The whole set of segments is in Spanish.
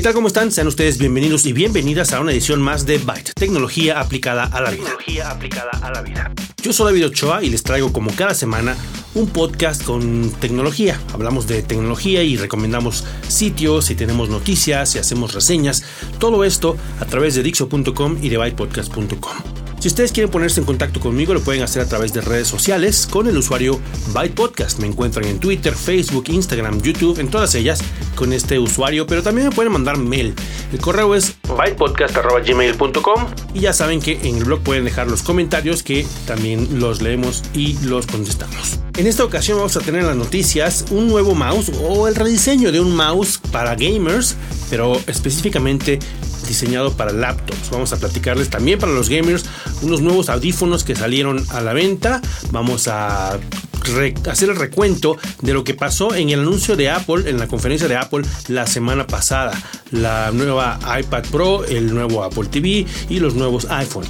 ¿Qué tal? ¿Cómo están? Sean ustedes bienvenidos y bienvenidas a una edición más de Byte, tecnología aplicada a la vida. Tecnología aplicada a la vida. Yo soy David Ochoa y les traigo como cada semana un podcast con tecnología. Hablamos de tecnología y recomendamos sitios y tenemos noticias y hacemos reseñas. Todo esto a través de Dixo.com y de bytepodcast.com. Si ustedes quieren ponerse en contacto conmigo, lo pueden hacer a través de redes sociales con el usuario Byte Podcast. Me encuentran en Twitter, Facebook, Instagram, YouTube, en todas ellas con este usuario, pero también me pueden mandar mail. El correo es bytepodcast.gmail.com y ya saben que en el blog pueden dejar los comentarios que también los leemos y los contestamos. En esta ocasión vamos a tener en las noticias un nuevo mouse o el rediseño de un mouse para gamers, pero específicamente diseñado para laptops. Vamos a platicarles también para los gamers unos nuevos audífonos que salieron a la venta. Vamos a hacer el recuento de lo que pasó en el anuncio de Apple, en la conferencia de Apple la semana pasada. La nueva iPad Pro, el nuevo Apple TV y los nuevos iPhone.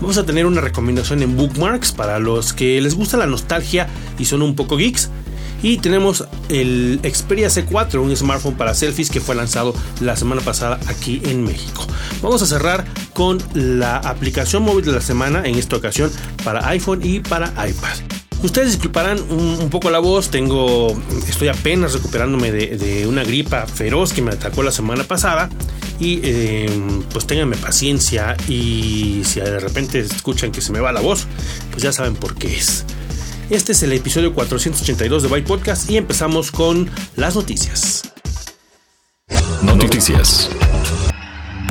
Vamos a tener una recomendación en bookmarks para los que les gusta la nostalgia y son un poco geeks. Y tenemos el Xperia C4, un smartphone para selfies que fue lanzado la semana pasada aquí en México. Vamos a cerrar con la aplicación móvil de la semana, en esta ocasión para iPhone y para iPad. Ustedes disculparán un, poco la voz, tengo, estoy apenas recuperándome de, una gripa feroz que me atacó la semana pasada y eh, pues ténganme paciencia y si de repente escuchan que se me va la voz, pues ya saben por qué es. Este es el episodio 482 de Byte Podcast y empezamos con las noticias. Noticias.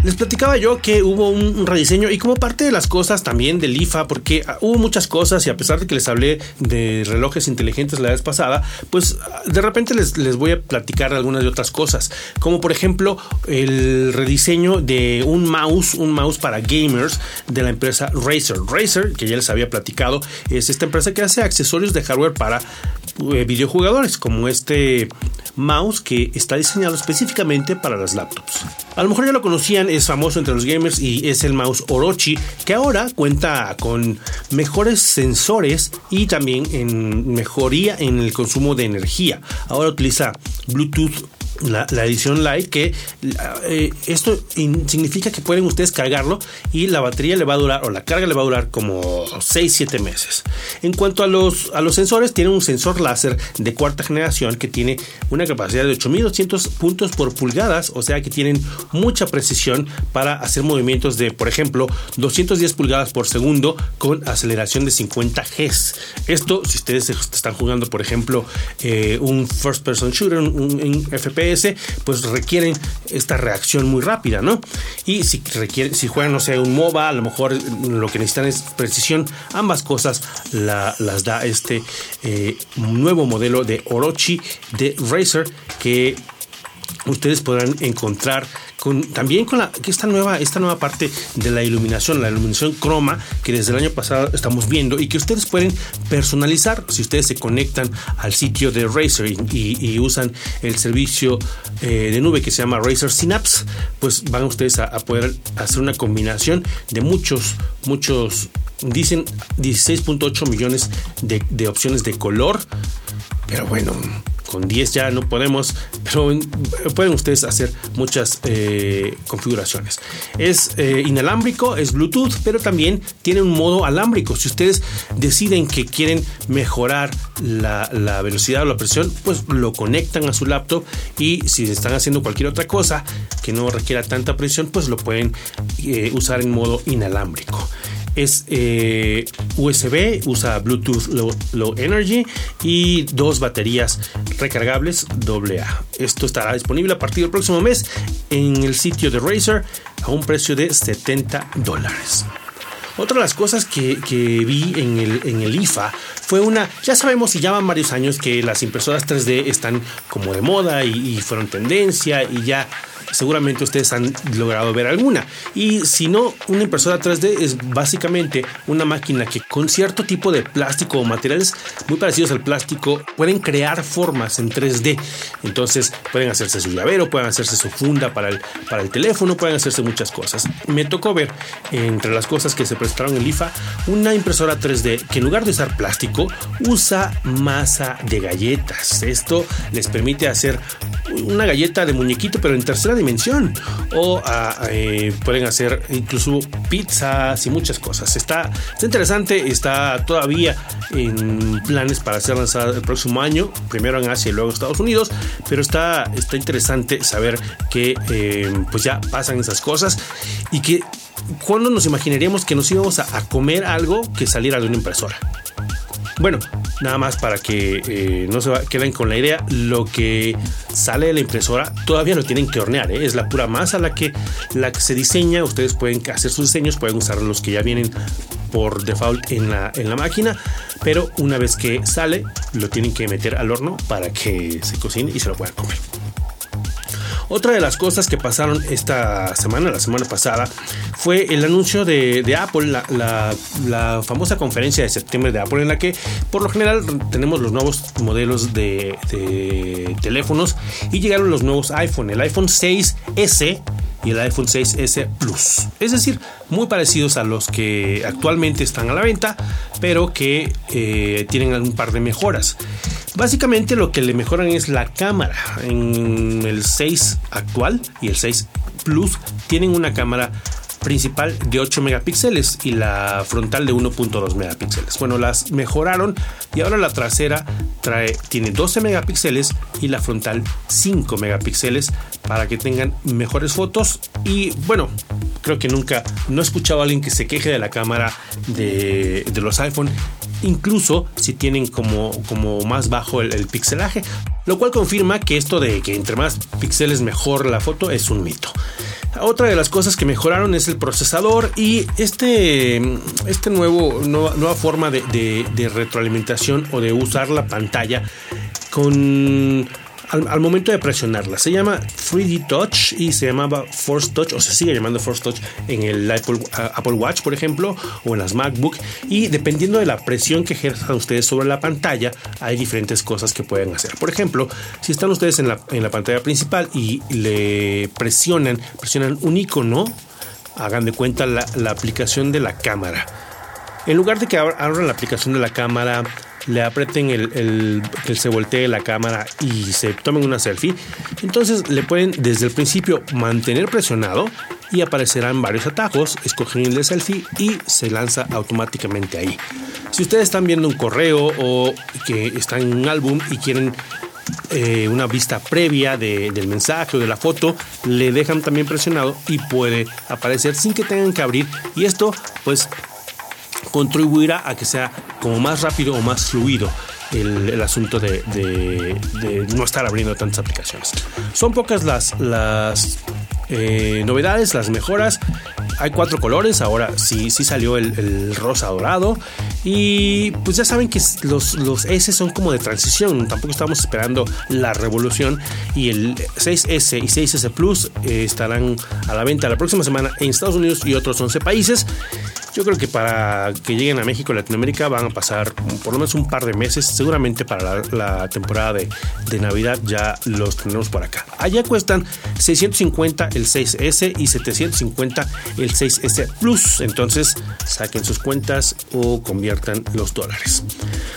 Les platicaba yo que hubo un rediseño y como parte de las cosas también del IFA, porque ah, hubo muchas cosas y a pesar de que les hablé de relojes inteligentes la vez pasada, pues ah, de repente les, les voy a platicar algunas de otras cosas, como por ejemplo el rediseño de un mouse, un mouse para gamers de la empresa Razer. Razer, que ya les había platicado, es esta empresa que hace accesorios de hardware para eh, videojugadores, como este mouse que está diseñado específicamente para las laptops. A lo mejor ya lo conocían, es famoso entre los gamers y es el mouse Orochi, que ahora cuenta con mejores sensores y también en mejoría en el consumo de energía. Ahora utiliza Bluetooth la, edición light que eh, esto significa que pueden ustedes cargarlo y la batería le va a durar o la carga le va a durar como 6-7 meses. En cuanto a los, a los sensores, tiene un sensor láser de cuarta generación que tiene una capacidad de 8200 puntos por pulgadas, o sea que tienen mucha precisión para hacer movimientos de, por ejemplo, 210 pulgadas por segundo con aceleración de 50 Gs. Esto, si ustedes están jugando, por ejemplo, eh, un first person shooter, un, un FPS, pues requieren esta reacción muy rápida, ¿no? Y si, requiere, si juegan, no sé, un MOBA, a lo mejor lo que necesitan es precisión. Ambas cosas las da este eh, nuevo modelo de Orochi de Razer que ustedes podrán encontrar también con la, esta, nueva, esta nueva parte de la iluminación, la iluminación croma que desde el año pasado estamos viendo y que ustedes pueden personalizar si ustedes se conectan al sitio de Razer y, usan el servicio eh, de nube que se llama Razer Synapse, pues van ustedes a, poder hacer una combinación de muchos, muchos, dicen 16.8 millones de, de opciones de color, pero bueno con 10 ya no podemos, pero pueden ustedes hacer muchas eh, configuraciones. Es eh, inalámbrico, es Bluetooth, pero también tiene un modo alámbrico. Si ustedes deciden que quieren mejorar la, velocidad o la presión, pues lo conectan a su laptop y si están haciendo cualquier otra cosa que no requiera tanta presión, pues lo pueden eh, usar en modo inalámbrico es eh, USB, usa Bluetooth low, Energy y dos baterías recargables AA. Esto estará disponible a partir del próximo mes en el sitio de Razer a un precio de 70 dólares. Otra de las cosas que, vi en el, en el, IFA fue una, ya sabemos y llevan varios años que las impresoras 3D están como de moda y, fueron tendencia y ya seguramente ustedes han logrado ver alguna. Y si no, una impresora 3D es básicamente una máquina que con cierto tipo de plástico o materiales muy parecidos al plástico pueden crear formas en 3D. Entonces pueden hacerse su llavero, pueden hacerse su funda para el, para el teléfono, pueden hacerse muchas cosas. Me tocó ver entre las cosas que se prestaron en IFA una impresora 3D que en lugar de usar plástico usa masa de galletas. Esto les permite hacer una galleta de muñequito pero en tercera dimensión o ah, eh, pueden hacer incluso pizzas y muchas cosas. Está, interesante, está todavía en planes para ser lanzada el próximo año, primero en Asia y luego en Estados Unidos, pero está, está interesante saber que eh, pues ya pasan esas cosas y que cuando nos imaginaríamos que nos íbamos a, a comer algo que saliera de una impresora. Bueno, nada más para que eh, no se queden con la idea, lo que sale de la impresora todavía lo tienen que hornear, ¿eh? es la pura masa la que, la que se diseña, ustedes pueden hacer sus diseños, pueden usar los que ya vienen por default en la, en la máquina, pero una vez que sale lo tienen que meter al horno para que se cocine y se lo puedan comer. Otra de las cosas que pasaron esta semana, la semana pasada, fue el anuncio de, Apple, la, famosa conferencia de septiembre de Apple, en la que por lo general tenemos los nuevos modelos de, teléfonos y llegaron los nuevos iPhone, el iPhone 6S y el iPhone 6S Plus. Es decir, muy parecidos a los que actualmente están a la venta, pero que eh, tienen un par de mejoras. Básicamente lo que le mejoran es la cámara. En el 6 actual y el 6 Plus tienen una cámara principal de 8 megapíxeles y la frontal de 1.2 megapíxeles. Bueno, las mejoraron y ahora la trasera trae, tiene 12 megapíxeles y la frontal 5 megapíxeles para que tengan mejores fotos y bueno, creo que nunca no he escuchado a alguien que se queje de la cámara de, los iPhone incluso si tienen como, como más bajo el, el, pixelaje, lo cual confirma que esto de que entre más píxeles mejor la foto es un mito. Otra de las cosas que mejoraron es el procesador y este, este nuevo, nueva, forma de retroalimentación o de usar la pantalla con al, momento de presionarla. Se llama 3D Touch y se llamaba Force Touch o se sigue llamando Force Touch en el Apple, Apple Watch, por ejemplo, o en las MacBook. Y dependiendo de la presión que ejerzan ustedes sobre la pantalla, hay diferentes cosas que pueden hacer. Por ejemplo, si están ustedes en la, en la pantalla principal y le presionan, presionan un icono, hagan de cuenta la, la aplicación de la cámara. En lugar de que abran la aplicación de la cámara, le aprieten el, que se voltee la cámara y se tomen una selfie, entonces le pueden desde el principio mantener presionado y aparecerán varios atajos, escogen el de selfie y se lanza automáticamente ahí. Si ustedes están viendo un correo o que están en un álbum y quieren eh, una vista previa del mensaje o de la foto, le dejan también presionado y puede aparecer sin que tengan que abrir. Y esto pues contribuirá a que sea como más rápido o más fluido el, asunto de, no estar abriendo tantas aplicaciones. Son pocas las, eh, novedades, las mejoras. Hay cuatro colores, ahora sí, sí salió el, rosa dorado. Y pues ya saben que los, los S son como de transición, tampoco estamos esperando la revolución. Y el 6S y 6S Plus eh, estarán a la venta la próxima semana en Estados Unidos y otros 11 países. Yo creo que para que lleguen a México y Latinoamérica van a pasar por lo menos un par de meses. Seguramente para la, temporada de, de, Navidad ya los tenemos por acá. Allá cuestan 650 el 6S y 750 el 6S Plus. Entonces saquen sus cuentas o conviertan los dólares.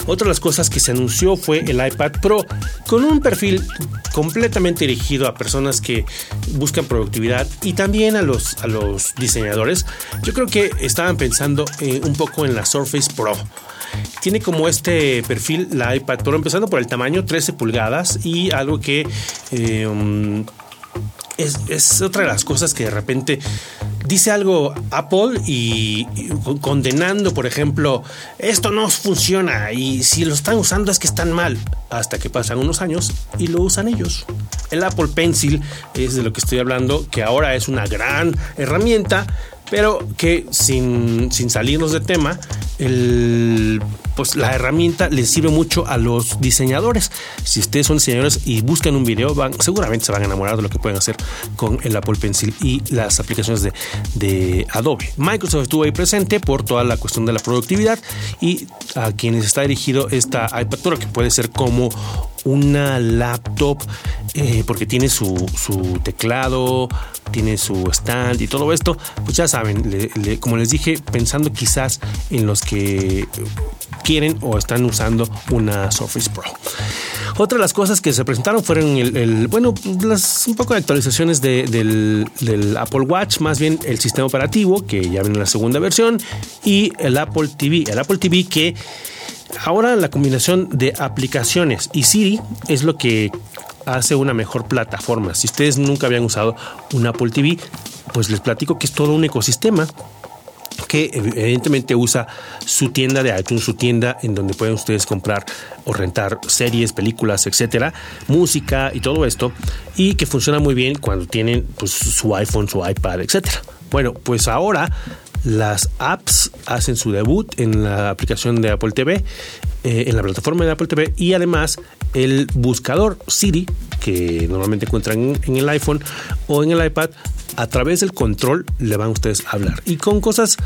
Otra de las cosas que se anunció fue el iPad Pro con un perfil completamente dirigido a personas que buscan productividad y también a los, a los diseñadores. Yo creo que estaban pensando eh, un poco en la Surface Pro. Tiene como este perfil la iPad Pro, empezando por el tamaño 13 pulgadas y algo que eh, um, es, otra de las cosas que de repente dice algo Apple y, condenando, por ejemplo, esto no funciona y si lo están usando es que están mal, hasta que pasan unos años y lo usan ellos. El Apple Pencil es de lo que estoy hablando, que ahora es una gran herramienta, pero que sin, sin salirnos de tema, el, pues la herramienta les sirve mucho a los diseñadores. Si ustedes son diseñadores y buscan un video, seguramente se van a enamorar de lo que pueden hacer con el Apple Pencil y las aplicaciones de, de Adobe. Microsoft estuvo ahí presente por toda la cuestión de la productividad y a quienes está dirigido esta iPad que puede ser como una laptop eh, porque tiene su, teclado, tiene su stand y todo esto, pues ya saben, como les dije, pensando quizás en los que quieren o están usando una Surface Pro. Otra de las cosas que se presentaron fueron el, bueno, las un poco de actualizaciones del, del, Apple Watch, más bien el sistema operativo, que ya viene en la segunda versión, y el Apple TV. El Apple TV que Ahora la combinación de aplicaciones y Siri es lo que hace una mejor plataforma. Si ustedes nunca habían usado un Apple TV, pues les platico que es todo un ecosistema que evidentemente usa su tienda de iTunes, su tienda en donde pueden ustedes comprar o rentar series, películas, etcétera, música y todo esto, y que funciona muy bien cuando tienen pues, su iPhone, su iPad, etcétera. Bueno, pues ahora las apps hacen su debut en la aplicación de Apple TV, eh, en la plataforma de Apple TV y además el buscador Siri, que normalmente encuentran en, el iPhone o en el iPad, a través del control le van ustedes a hablar. Y con cosas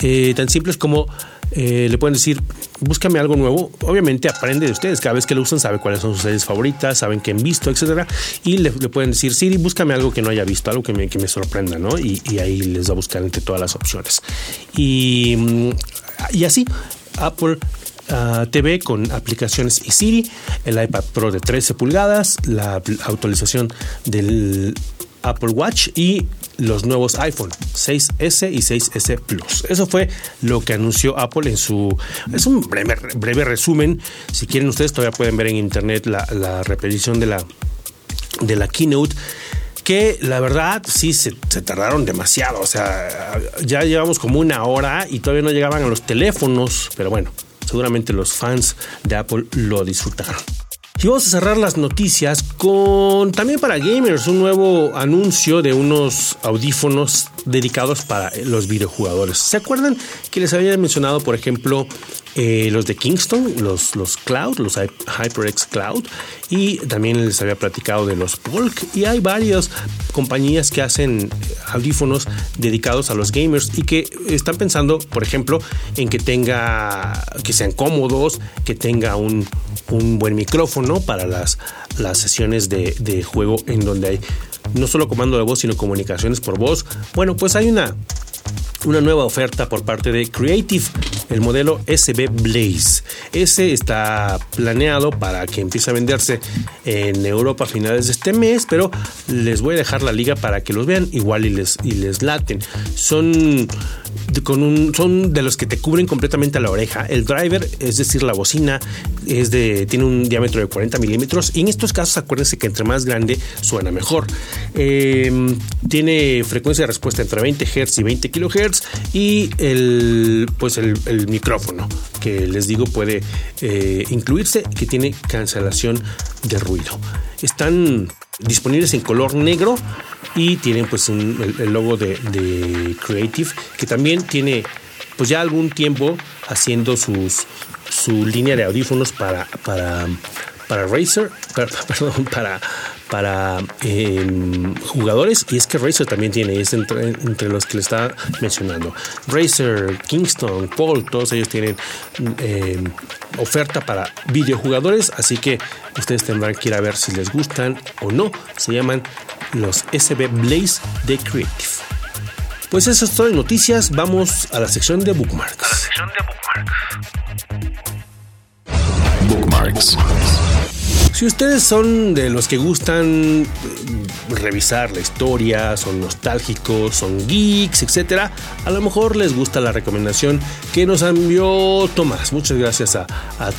eh, tan simples como eh, le pueden decir, búscame algo nuevo. Obviamente aprende de ustedes. Cada vez que lo usan, sabe cuáles son sus series favoritas, saben qué han visto, etcétera. Y le, pueden decir, Siri, búscame algo que no haya visto, algo que me, que me sorprenda, ¿no? Y, ahí les va a buscar entre todas las opciones. Y, mm, y así, Apple ah, TV con aplicaciones y Siri, el iPad Pro de 13 pulgadas, la actualización del Apple Watch y los nuevos iPhone 6S y 6S Plus. Eso fue lo que anunció Apple en su... Es un breve, resumen. Si quieren ustedes todavía pueden ver en internet la, repetición de la, de la keynote que la verdad sí se, se, tardaron demasiado. O sea, ya llevamos como una hora y todavía no llegaban a los teléfonos. Pero bueno, seguramente los fans de Apple lo disfrutaron. Y vamos a cerrar las noticias con también para gamers un nuevo anuncio de unos audífonos dedicados para los videojugadores. ¿Se acuerdan que les había mencionado, por ejemplo, eh, los de Kingston, los, los Cloud, los HyperX Cloud? Y también les había platicado de los Polk. Y hay varias compañías que hacen audífonos dedicados a los gamers y que están pensando, por ejemplo, en que tenga, que sean cómodos, que tenga un, un buen micrófono para las, las sesiones de, de juego en donde hay no solo comando de voz, sino comunicaciones por voz. Bueno, pues hay una una nueva oferta por parte de Creative, el modelo SB Blaze. Ese está planeado para que empiece a venderse en Europa a finales de este mes, pero les voy a dejar la liga para que los vean igual y les, y les laten. Son, con un, son de los que te cubren completamente la oreja. El driver, es decir, la bocina, es de, tiene un diámetro de 40 milímetros y en estos casos acuérdense que entre más grande suena mejor. Em, tiene frecuencia de respuesta entre 20 Hz y 20 kHz y el, pues el, micrófono que les digo puede eh, incluirse que tiene cancelación de ruido. Están disponibles en color negro y tienen pues el, logo de, Creative que también tiene pues ya algún tiempo haciendo sus su línea de audífonos para para para Razer, perdón, para para em, jugadores y es que Razer también tiene, es entre, los que le está mencionando. Razer, Kingston, Paul, todos ellos tienen em, oferta para videojugadores, así que ustedes tendrán que ir a ver si les gustan o no. Se llaman los SB Blaze de Creative. Pues eso es todo en noticias. Vamos a la sección de bookmarks. A la sección de bookmarks. Bookmarks. Si ustedes son de los que gustan mm, revisar la historia, son nostálgicos, son geeks, etcétera, a lo mejor les gusta la recomendación que nos envió Tomás. Muchas gracias a,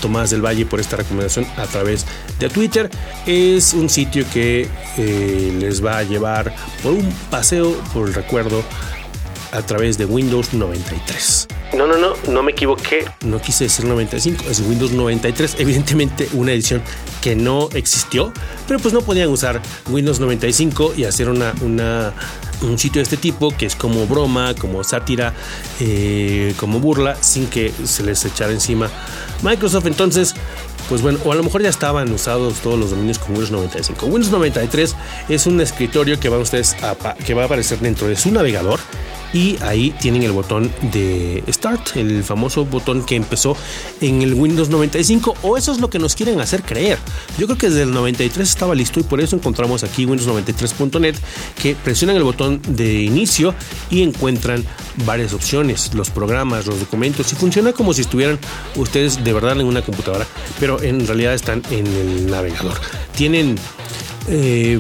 Tomás del Valle por esta recomendación a través de Twitter. Es un sitio que eh, les va a llevar por un paseo por el recuerdo a través de Windows 93. No, no, no, no me equivoqué. No quise decir 95, es Windows 93. Evidentemente una edición que no existió, pero pues no podían usar Windows 95 y hacer una, una un sitio de este tipo que es como broma, como sátira, eh, como burla, sin que se les echara encima Microsoft. Entonces, pues bueno, o a lo mejor ya estaban usados todos los dominios con Windows 95. Windows 93 es un escritorio que va ustedes que va a aparecer dentro de su navegador y ahí tienen el botón de Start, el famoso botón que empezó en el Windows 95 o eso es lo que nos quieren hacer creer. Yo creo que desde el 93 estaba listo y por eso encontramos aquí Windows93.net que presionan el botón de inicio y encuentran varias opciones, los programas, los documentos y funciona como si estuvieran ustedes de verdad en una computadora, pero en realidad están en el navegador. Tienen eh,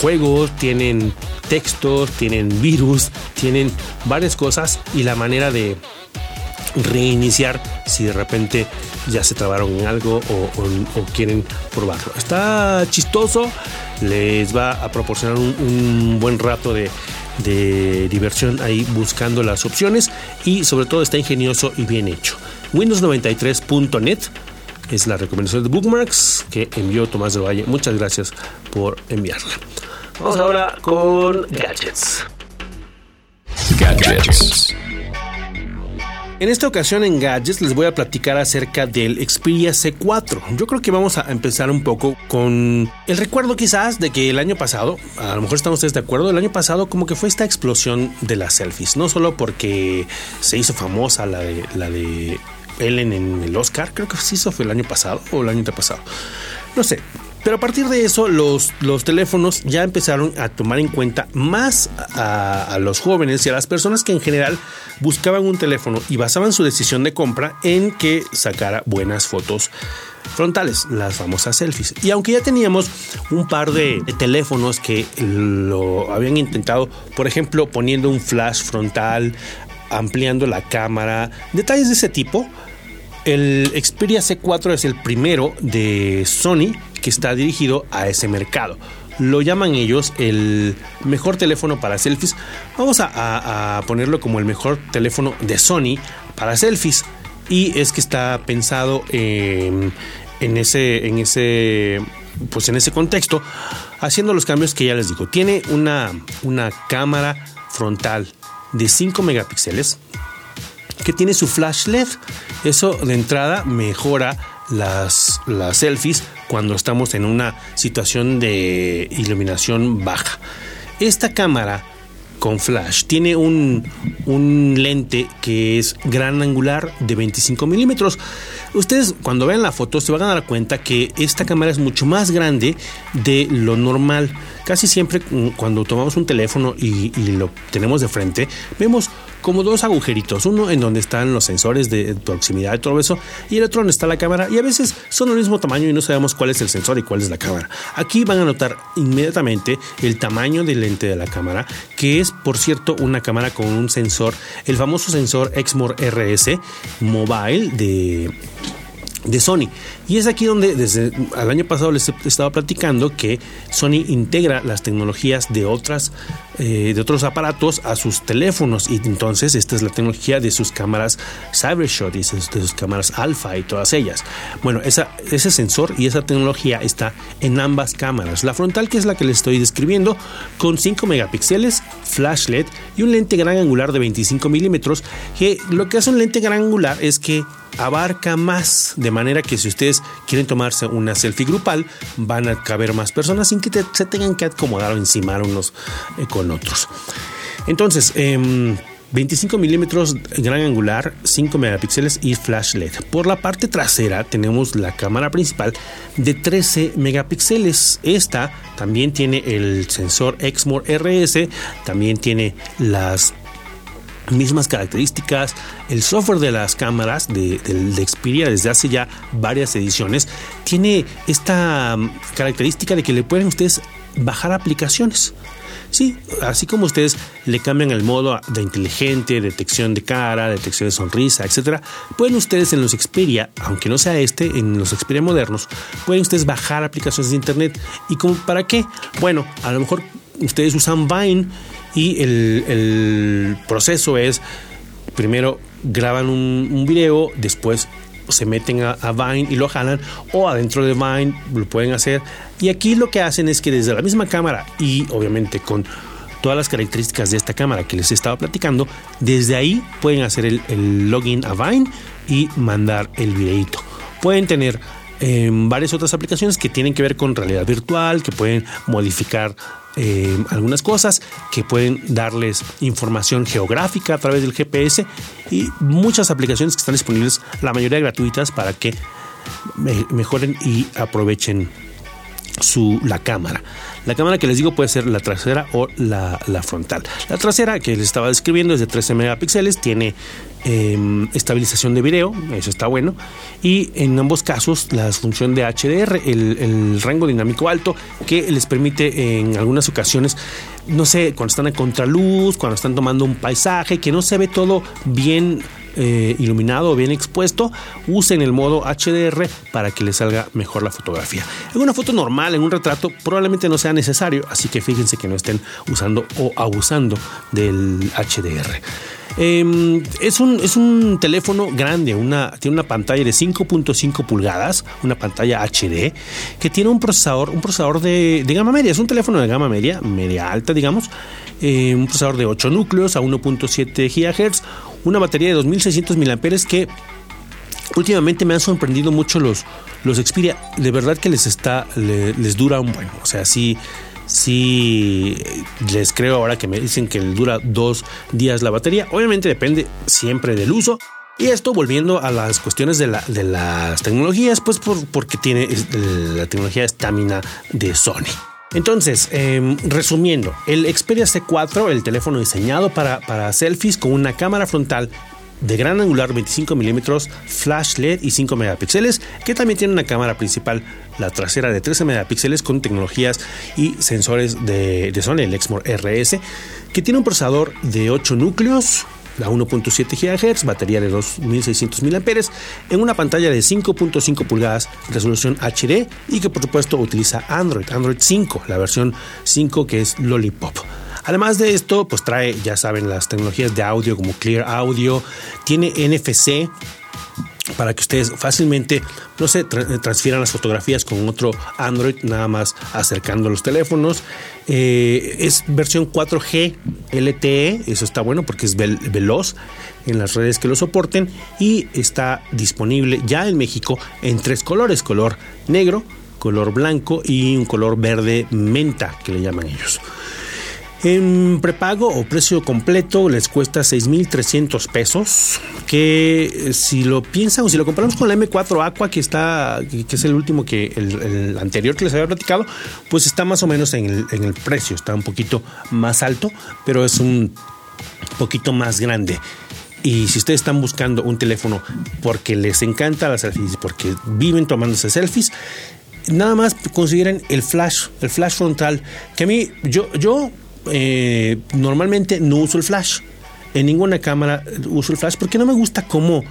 juegos, tienen textos, tienen virus, tienen varias cosas y la manera de reiniciar si de repente ya se trabaron en algo o, quieren probarlo. Está chistoso, les va a proporcionar un, buen rato de, de diversión ahí buscando las opciones y sobre todo está ingenioso y bien hecho. Windows93.net es la recomendación de Bookmarks que envió Tomás de Valle. Muchas gracias por enviarla. Vamos ahora con gadgets. Gadgets. En esta ocasión en Gadgets les voy a platicar acerca del Xperia C4. Yo creo que vamos a empezar un poco con el recuerdo quizás de que el año pasado, a lo mejor están ustedes de acuerdo, el año pasado como que fue esta explosión de las selfies, no solo porque se hizo famosa la de, la de Ellen en el Oscar, creo que sí, eso fue el año pasado o el año pasado. No sé, pero a partir de eso, los, los teléfonos ya empezaron a tomar en cuenta más a, los jóvenes y a las personas que en general buscaban un teléfono y basaban su decisión de compra en que sacara buenas fotos frontales, las famosas selfies. Y aunque ya teníamos un par de, teléfonos que lo habían intentado, por ejemplo, poniendo un flash frontal, ampliando la cámara, detalles de ese tipo, el Xperia C4 es el primero de Sony que está dirigido a ese mercado. Lo llaman ellos el mejor teléfono para selfies. Vamos a, ponerlo como el mejor teléfono de Sony para selfies. Y es que está pensado en, ese, en ese, pues en ese contexto, haciendo los cambios que ya les digo. Tiene una, una cámara frontal de 5 megapíxeles que tiene su flash LED. Eso de entrada mejora las, las selfies cuando estamos en una situación de iluminación baja. Esta cámara con flash tiene un, un, lente que es gran angular de 25 milímetros. Ustedes cuando vean la foto se van a dar cuenta que esta cámara es mucho más grande de lo normal. Casi siempre mm, cuando tomamos un teléfono y, y lo tenemos de frente, vemos como dos agujeritos, uno en donde están los sensores de proximidad y todo y el otro donde está la cámara, y a veces son del mismo tamaño y no sabemos cuál es el sensor y cuál es la cámara. Aquí van a notar inmediatamente el tamaño del lente de la cámara, que es por cierto una cámara con un sensor, el famoso sensor Exmor RS Mobile de de Sony. Y es aquí donde desde el año pasado les he estado platicando que Sony integra las tecnologías de otras eh, de otros aparatos a sus teléfonos y entonces esta es la tecnología de sus cámaras Cybershot y de sus cámaras Alpha y todas ellas. Bueno, ese sensor y esa tecnología está en ambas cámaras. La frontal que es la que les estoy describiendo con 5 megapíxeles, flash LED y un lente gran angular de 25 milímetros que lo que hace un lente gran angular es que abarca más, de manera que si ustedes quieren tomarse una selfie grupal, van a caber más personas sin que se tengan que acomodar o encimar unos eh, con otros. Entonces, 25 em, milímetros gran angular, 5 megapíxeles y flash LED. Por la parte trasera tenemos la cámara principal de 13 megapíxeles. Esta también tiene el sensor Exmor RS, también tiene las mismas características. El software de las cámaras de, de, Xperia desde hace ya varias ediciones tiene esta mm, característica de que le pueden ustedes bajar aplicaciones. Sí, así como ustedes le cambian el modo de inteligente, detección de cara, detección de sonrisa, etcétera, pueden ustedes en los Xperia, aunque no sea este, en los Xperia modernos, pueden ustedes bajar aplicaciones de internet. ¿Y como para qué? Bueno, a lo mejor ustedes usan Vine y el, proceso es, primero graban un, video, después se meten a, Vine y lo jalan o adentro de Vine lo pueden hacer y aquí lo que hacen es que desde la misma cámara y obviamente con todas las características de esta cámara que les estaba platicando, desde ahí pueden hacer el, login a Vine y mandar el videito. Pueden tener em, varias otras aplicaciones que tienen que ver con realidad virtual, que pueden modificar em, algunas cosas, que pueden darles información geográfica a través del GPS y muchas aplicaciones que están disponibles, la mayoría gratuitas, para que mejoren y aprovechen su, la cámara. La cámara que les digo puede ser la trasera o la, frontal. La trasera que les estaba describiendo es de 13 megapíxeles, tiene em, estabilización de video, eso está bueno. Y en ambos casos la función de HDR, el, el rango dinámico alto, que les permite en algunas ocasiones no sé, cuando están a contraluz, cuando están tomando un paisaje, que no se ve todo bien eh, iluminado o bien expuesto, usen el modo HDR para que les salga mejor la fotografía. En una foto normal, en un retrato, probablemente no sea necesario, así que fíjense que no estén usando o abusando del HDR. Em, es, un, es un teléfono grande, una, tiene una pantalla de 5.5 pulgadas, una pantalla HD, que tiene un procesador, un procesador de, gama media, es un teléfono de gama media, media alta, digamos, eh, un procesador de 8 núcleos a 1.7 GHz, una batería de 2600 mAh que últimamente me han sorprendido mucho los, los Xperia. De verdad que les está, les, dura un buen. O sea, sí, sí les creo ahora que me dicen que dura dos días la batería. Obviamente depende siempre del uso. Y esto volviendo a las cuestiones de, las tecnologías, pues porque tiene la tecnología estamina de Sony. Entonces, em, resumiendo, el Xperia C4, el teléfono diseñado para, para selfies con una cámara frontal de gran angular 25 milímetros, flash LED y 5 megapíxeles, que también tiene una cámara principal, la trasera de 13 megapíxeles con tecnologías y sensores de, de Sony, el Exmor RS, que tiene un procesador de 8 núcleos, la 1.7 GHz, batería de 2600 mAh, en una pantalla de 5.5 pulgadas, resolución HD y que por supuesto utiliza Android, Android 5, la versión 5 que es Lollipop. Además de esto, pues trae, ya saben, las tecnologías de audio como Clear Audio, tiene NFC, para que ustedes fácilmente, no sé, transfieran las fotografías con otro Android, nada más acercando los teléfonos. Eh, es versión 4G LTE, eso está bueno porque es veloz en las redes que lo soporten y está disponible ya en México en tres colores, color negro, color blanco y un color verde menta que le llaman ellos. En prepago o precio completo les cuesta 6.300 pesos, que eh, si lo piensan o si lo comparamos con la M4 Aqua, que está, que es el último que el, anterior que les había platicado, pues está más o menos en el, precio, está un poquito más alto, pero es un poquito más grande. Y si ustedes están buscando un teléfono porque les encanta las selfies, porque viven tomándose selfies, nada más consideren el flash, el flash frontal, que a mí, yo eh, normalmente no uso el flash. En ninguna cámara uso el flash porque no me gusta cómo,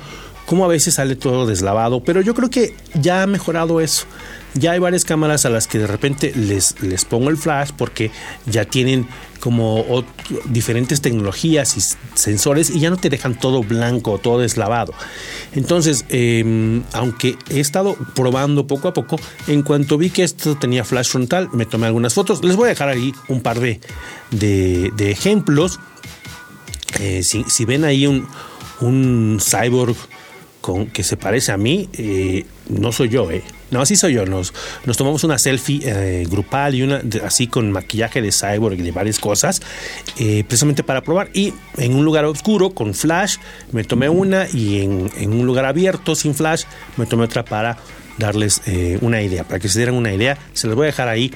cómo a veces sale todo deslavado. Pero yo creo que ya ha mejorado eso. Ya hay varias cámaras a las que de repente les, les pongo el flash porque ya tienen como diferentes tecnologías y sensores y ya no te dejan todo blanco, todo deslavado. Entonces, em, aunque he estado probando poco a poco, en cuanto vi que esto tenía flash frontal, me tomé algunas fotos. Les voy a dejar ahí un par de, de, ejemplos. Eh, si, ven ahí un, un cyborg que se parece a mí, eh, no soy yo, eh. No, así soy yo. Nos, nos tomamos una selfie eh, grupal y una así con maquillaje de cyborg y de varias cosas, eh, precisamente para probar. Y en un lugar oscuro, con flash, me tomé una y en, en un lugar abierto, sin flash, me tomé otra para darles una idea, para que se dieran una idea. Se les voy a dejar ahí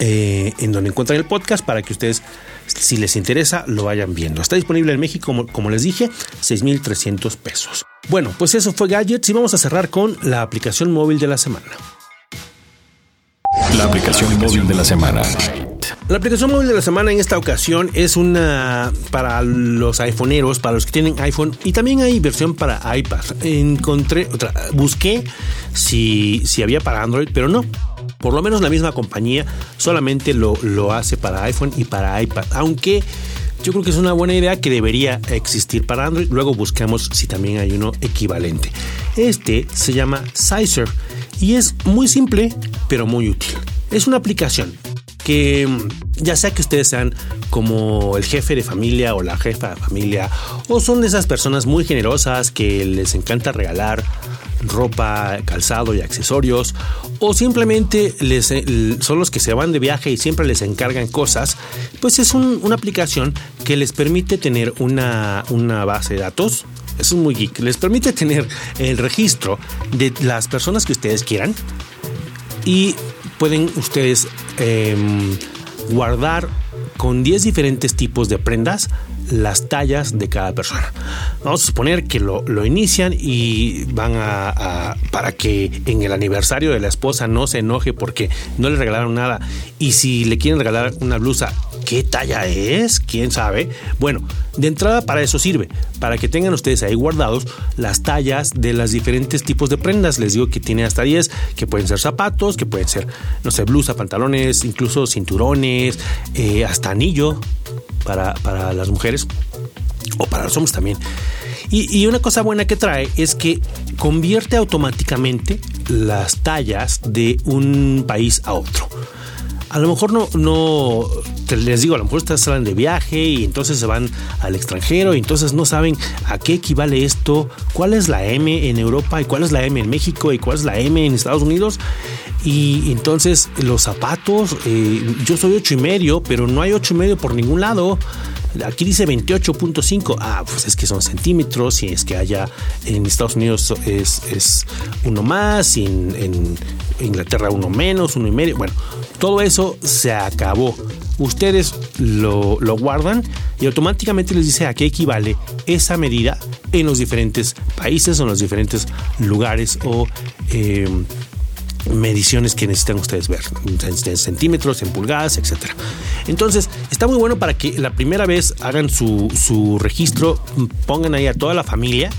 en donde encuentran el podcast para que ustedes si les interesa, lo vayan viendo. Está disponible en México, como, como les dije, 6,300 pesos. Bueno, pues eso fue Gadgets y vamos a cerrar con la aplicación móvil de la semana. La aplicación móvil de la semana. La aplicación móvil de la semana en esta ocasión es una para los iPhoneeros, para los que tienen iPhone y también hay versión para iPad. Encontré otra, busqué si, si había para Android, pero no. Por lo menos la misma compañía solamente lo, lo hace para iPhone y para iPad. Aunque yo creo que es una buena idea que debería existir para Android. Luego buscamos si también hay uno equivalente. Este se llama Sizer y es muy simple pero muy útil. Es una aplicación que mm, ya sea que ustedes sean como el jefe de familia o la jefa de familia, o son de esas personas muy generosas que les encanta regalar ropa, calzado y accesorios, o simplemente les, eh, son los que se van de viaje y siempre les encargan cosas, pues es una aplicación que les permite tener una, una base de datos. Es muy geek. Les permite tener el registro de las personas que ustedes quieran y pueden ustedes em, guardar con 10 diferentes tipos de prendas las tallas de cada persona. Vamos a suponer que lo, inician y van a, para que en el aniversario de la esposa no se enoje porque no le regalaron nada. Y si le quieren regalar una blusa, ¿qué talla es? ¿Quién sabe? Bueno, de entrada para eso sirve, para que tengan ustedes ahí guardados las tallas de los diferentes tipos de prendas. Les digo que tiene hasta 10, que pueden ser zapatos, que pueden ser, no sé, blusa, pantalones, incluso cinturones, eh, hasta anillo para, para las mujeres o para los hombres también. Y, una cosa buena que trae es que convierte automáticamente las tallas de un país a otro. A lo mejor no, no, les digo, a lo mejor ustedes salen de viaje y entonces se van al extranjero y entonces no saben a qué equivale esto, cuál es la M en Europa y cuál es la M en México y cuál es la M en Estados Unidos. Y entonces los zapatos, eh, yo soy ocho y medio, pero no hay ocho y medio por ningún lado. Aquí dice 28.5. Ah, pues es que son centímetros. Y es que allá en Estados Unidos es, es uno más. En, Inglaterra uno menos, uno y medio. Bueno, todo eso se acabó. Ustedes lo, guardan y automáticamente les dice a qué equivale esa medida en los diferentes países o en los diferentes lugares o eh, mediciones que necesitan ustedes ver, en centímetros, en pulgadas, etcétera. Entonces, está muy bueno para que la primera vez hagan su, su registro, pongan ahí a toda la familia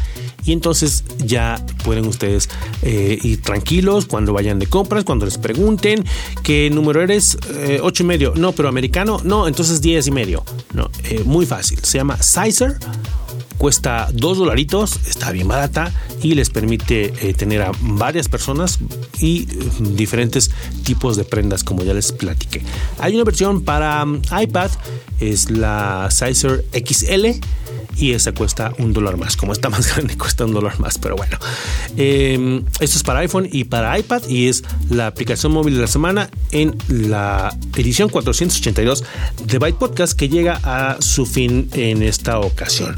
y entonces ya pueden ustedes eh, ir tranquilos cuando vayan de compras, cuando les pregunten qué número eres, eh, ocho y medio, no, pero americano, no, entonces diez y medio, no, eh, muy fácil, se llama Sizer cuesta dos dolaritos, está bien barata y les permite eh, tener a varias personas y mm, diferentes tipos de prendas como ya les platiqué. Hay una versión para mm, iPad, es la Sizer XL y esa cuesta un dólar más. Como está más grande, cuesta un dólar más, pero bueno. Em, esto es para iPhone y para iPad y es la aplicación móvil de la semana en la edición 482 de Byte Podcast que llega a su fin en esta ocasión.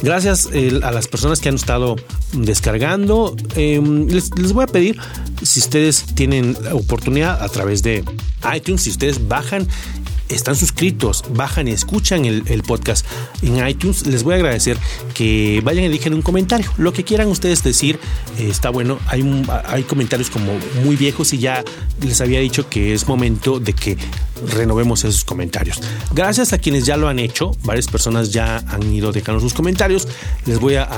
Gracias a las personas que han estado descargando. Em, les, les, voy a pedir, si ustedes tienen oportunidad a través de iTunes, si ustedes bajan están suscritos, bajan y escuchan el, podcast en iTunes, les voy a agradecer que vayan y dejen un comentario. Lo que quieran ustedes decir eh, está bueno. Hay, hay comentarios como muy viejos y ya les había dicho que es momento de que renovemos esos comentarios. Gracias a quienes ya lo han hecho, varias personas ya han ido dejando sus comentarios. Les voy a,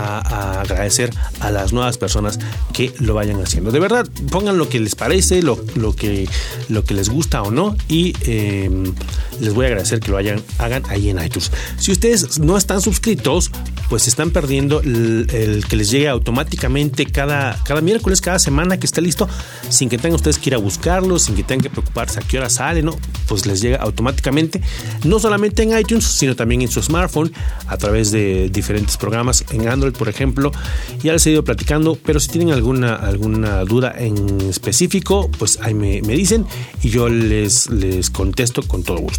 agradecer a las nuevas personas que lo vayan haciendo. De verdad, pongan lo que les parece, lo, lo, que, lo que les gusta o no y em, les voy a agradecer que lo hayan, hagan ahí en iTunes. Si ustedes no están suscritos, pues están perdiendo el, que les llegue automáticamente cada, cada miércoles, cada semana que esté listo, sin que tengan ustedes que ir a buscarlo, sin que tengan que preocuparse a qué hora sale, ¿no? Pues les llega automáticamente, no solamente en iTunes, sino también en su smartphone, a través de diferentes programas, en Android, por ejemplo. Ya les he ido platicando, pero si tienen alguna, alguna duda en específico, pues ahí me, me dicen y yo les, les contesto con todo gusto.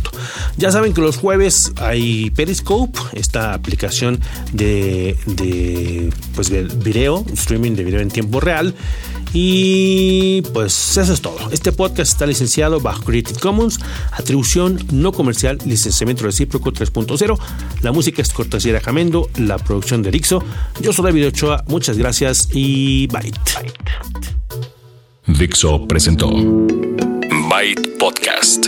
Ya saben que los jueves hay Periscope, esta aplicación de, pues, video, streaming de video en tiempo real. Y pues eso es todo. Este podcast está licenciado bajo Creative Commons, atribución no comercial, licenciamiento recíproco 3.0. La música es cortesía de Jamendo, la producción de Dixo. Yo soy David Ochoa, muchas gracias y bye. Dixo presentó Byte Podcast